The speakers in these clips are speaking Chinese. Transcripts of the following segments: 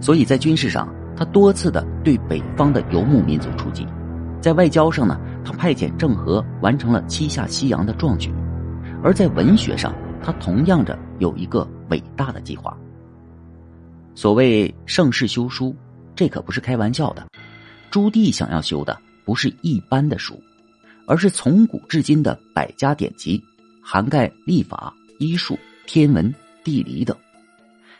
所以在军事上，他多次的对北方的游牧民族出击；在外交上呢，他派遣郑和完成了七下西洋的壮举；而在文学上，他同样着有一个伟大的计划。所谓盛世修书，这可不是开玩笑的。朱棣想要修的不是一般的书，而是从古至今的百家典籍，涵盖历法、医术、天文、地理等。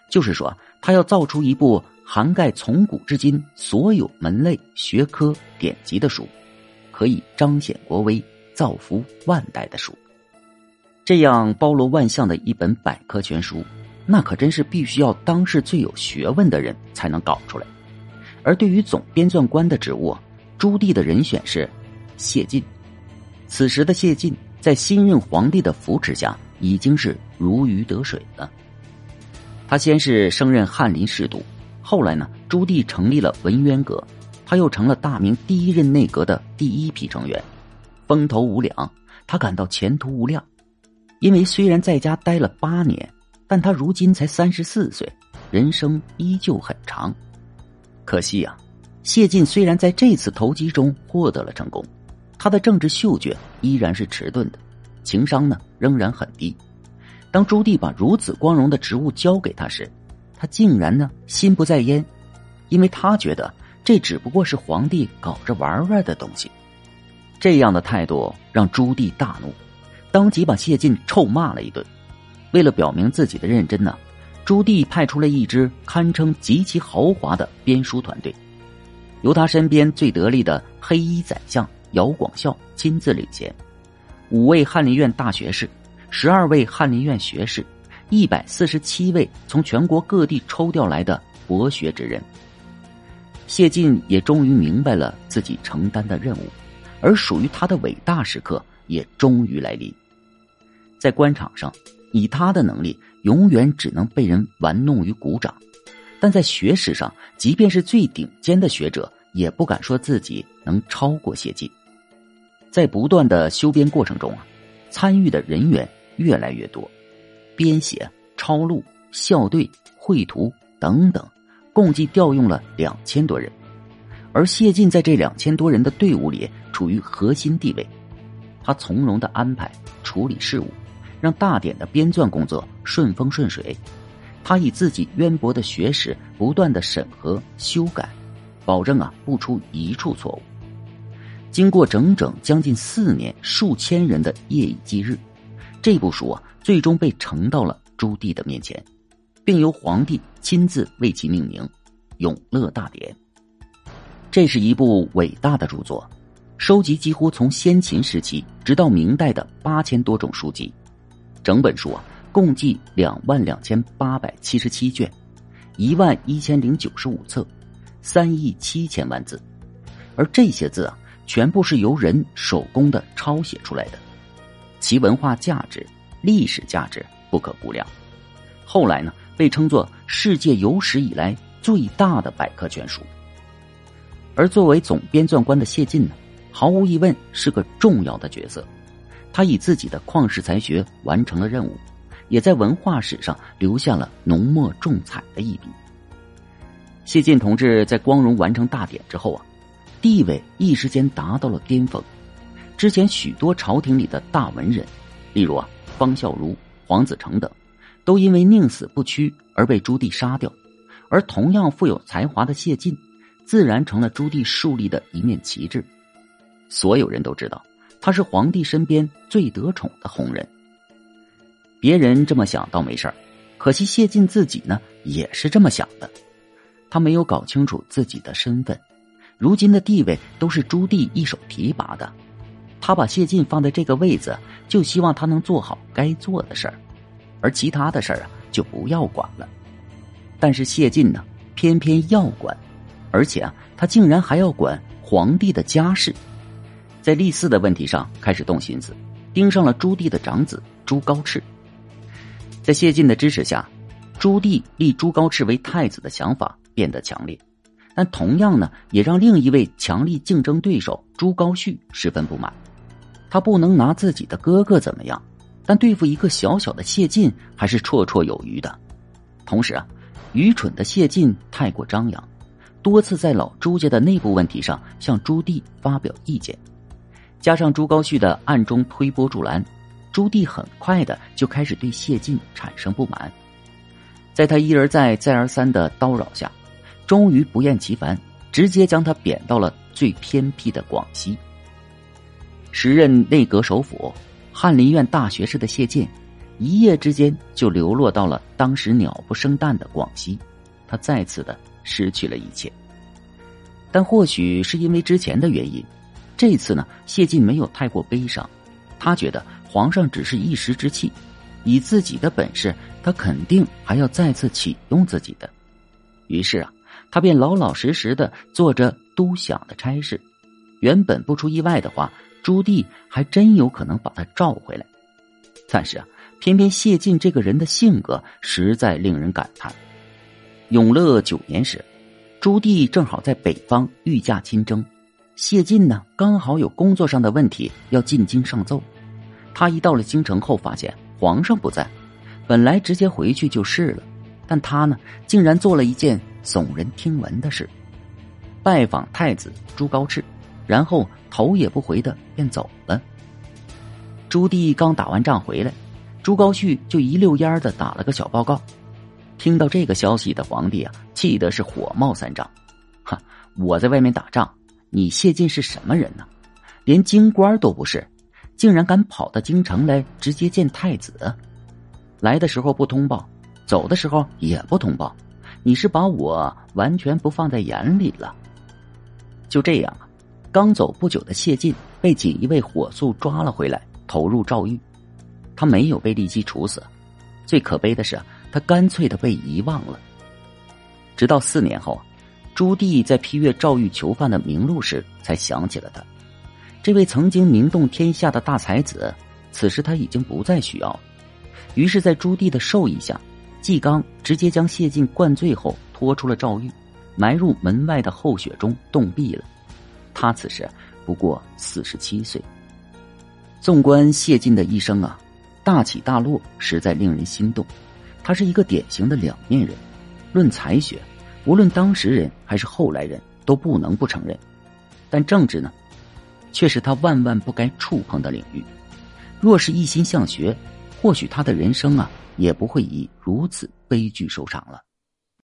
就是说，他要造出一部涵盖从古至今所有门类学科典籍的书，可以彰显国威、造福万代的书。这样包罗万象的一本百科全书，那可真是必须要当世最有学问的人才能搞出来。而对于总编纂官的职务，朱棣的人选是谢晋。此时的谢晋在新任皇帝的扶持下，已经是如鱼得水了。他先是升任翰林侍读，后来呢，朱棣成立了文渊阁，他又成了大明第一任内阁的第一批成员，风头无两，他感到前途无量。因为虽然在家待了八年，但他如今才三十四岁，人生依旧很长。可惜呀，谢晋虽然在这次投机中获得了成功，他的政治嗅觉依然是迟钝的，情商呢仍然很低。当朱棣把如此光荣的职务交给他时，他竟然呢心不在焉，因为他觉得这只不过是皇帝搞着玩玩的东西。这样的态度让朱棣大怒，当即把谢晋臭骂了一顿。为了表明自己的认真呢，朱棣派出了一支堪称极其豪华的编书团队，由他身边最得力的黑衣宰相姚广孝亲自领衔，五位翰林院大学士。十二位翰林院学士，一百四十七位从全国各地抽调来的博学之人。谢晋也终于明白了自己承担的任务，而属于他的伟大时刻也终于来临。在官场上，以他的能力，永远只能被人玩弄于股掌；但在学识上，即便是最顶尖的学者，也不敢说自己能超过谢晋。在不断的修编过程中啊，参与的人员。越来越多，编写、抄录、校对、绘图等等，共计调用了两千多人。而谢晋在这两千多人的队伍里处于核心地位，他从容的安排处理事务，让大典的编纂工作顺风顺水。他以自己渊博的学识，不断的审核修改，保证啊不出一处错误。经过整整将近四年，数千人的夜以继日。这部书啊，最终被呈到了朱棣的面前，并由皇帝亲自为其命名《永乐大典》。这是一部伟大的著作，收集几乎从先秦时期直到明代的八千多种书籍。整本书啊，共计两万两千八百七十七卷，一万一千零九十五册，三亿七千万字。而这些字啊，全部是由人手工的抄写出来的。其文化价值、历史价值不可估量。后来呢，被称作世界有史以来最大的百科全书。而作为总编纂官的谢晋呢，毫无疑问是个重要的角色。他以自己的旷世才学完成了任务，也在文化史上留下了浓墨重彩的一笔。谢晋同志在光荣完成大典之后啊，地位一时间达到了巅峰。之前许多朝廷里的大文人，例如啊方孝孺、黄子成等，都因为宁死不屈而被朱棣杀掉，而同样富有才华的谢晋，自然成了朱棣树立的一面旗帜。所有人都知道，他是皇帝身边最得宠的红人。别人这么想倒没事儿，可惜谢晋自己呢也是这么想的，他没有搞清楚自己的身份，如今的地位都是朱棣一手提拔的。他把谢晋放在这个位子，就希望他能做好该做的事儿，而其他的事儿啊，就不要管了。但是谢晋呢，偏偏要管，而且啊，他竟然还要管皇帝的家事，在立嗣的问题上开始动心思，盯上了朱棣的长子朱高炽。在谢晋的支持下，朱棣立朱高炽为太子的想法变得强烈，但同样呢，也让另一位强力竞争对手朱高煦十分不满。他不能拿自己的哥哥怎么样，但对付一个小小的谢晋还是绰绰有余的。同时啊，愚蠢的谢晋太过张扬，多次在老朱家的内部问题上向朱棣发表意见，加上朱高煦的暗中推波助澜，朱棣很快的就开始对谢晋产生不满。在他一而再、再而三的叨扰下，终于不厌其烦，直接将他贬到了最偏僻的广西。时任内阁首辅、翰林院大学士的谢晋。一夜之间就流落到了当时鸟不生蛋的广西，他再次的失去了一切。但或许是因为之前的原因，这次呢，谢晋没有太过悲伤。他觉得皇上只是一时之气，以自己的本事，他肯定还要再次启用自己的。于是啊，他便老老实实的做着都饷的差事。原本不出意外的话，朱棣还真有可能把他召回来。但是啊。偏偏谢晋这个人的性格实在令人感叹。永乐九年时，朱棣正好在北方御驾亲征，谢晋呢刚好有工作上的问题要进京上奏。他一到了京城后，发现皇上不在，本来直接回去就是了，但他呢竟然做了一件耸人听闻的事，拜访太子朱高炽，然后头也不回的便走了。朱棣刚打完仗回来。朱高煦就一溜烟的打了个小报告，听到这个消息的皇帝啊，气的是火冒三丈。哈，我在外面打仗，你谢晋是什么人呢？连京官都不是，竟然敢跑到京城来直接见太子？来的时候不通报，走的时候也不通报，你是把我完全不放在眼里了？就这样，刚走不久的谢晋被锦衣卫火速抓了回来，投入诏狱。他没有被立即处死，最可悲的是，他干脆的被遗忘了。直到四年后，朱棣在批阅诏狱囚犯的名录时，才想起了他。这位曾经名动天下的大才子，此时他已经不再需要。于是，在朱棣的授意下，纪纲直接将谢晋灌醉后拖出了诏狱，埋入门外的厚雪中冻毙了。他此时不过四十七岁。纵观谢晋的一生啊。大起大落，实在令人心动。他是一个典型的两面人。论才学，无论当时人还是后来人都不能不承认。但政治呢，却是他万万不该触碰的领域。若是一心向学，或许他的人生啊，也不会以如此悲剧收场了。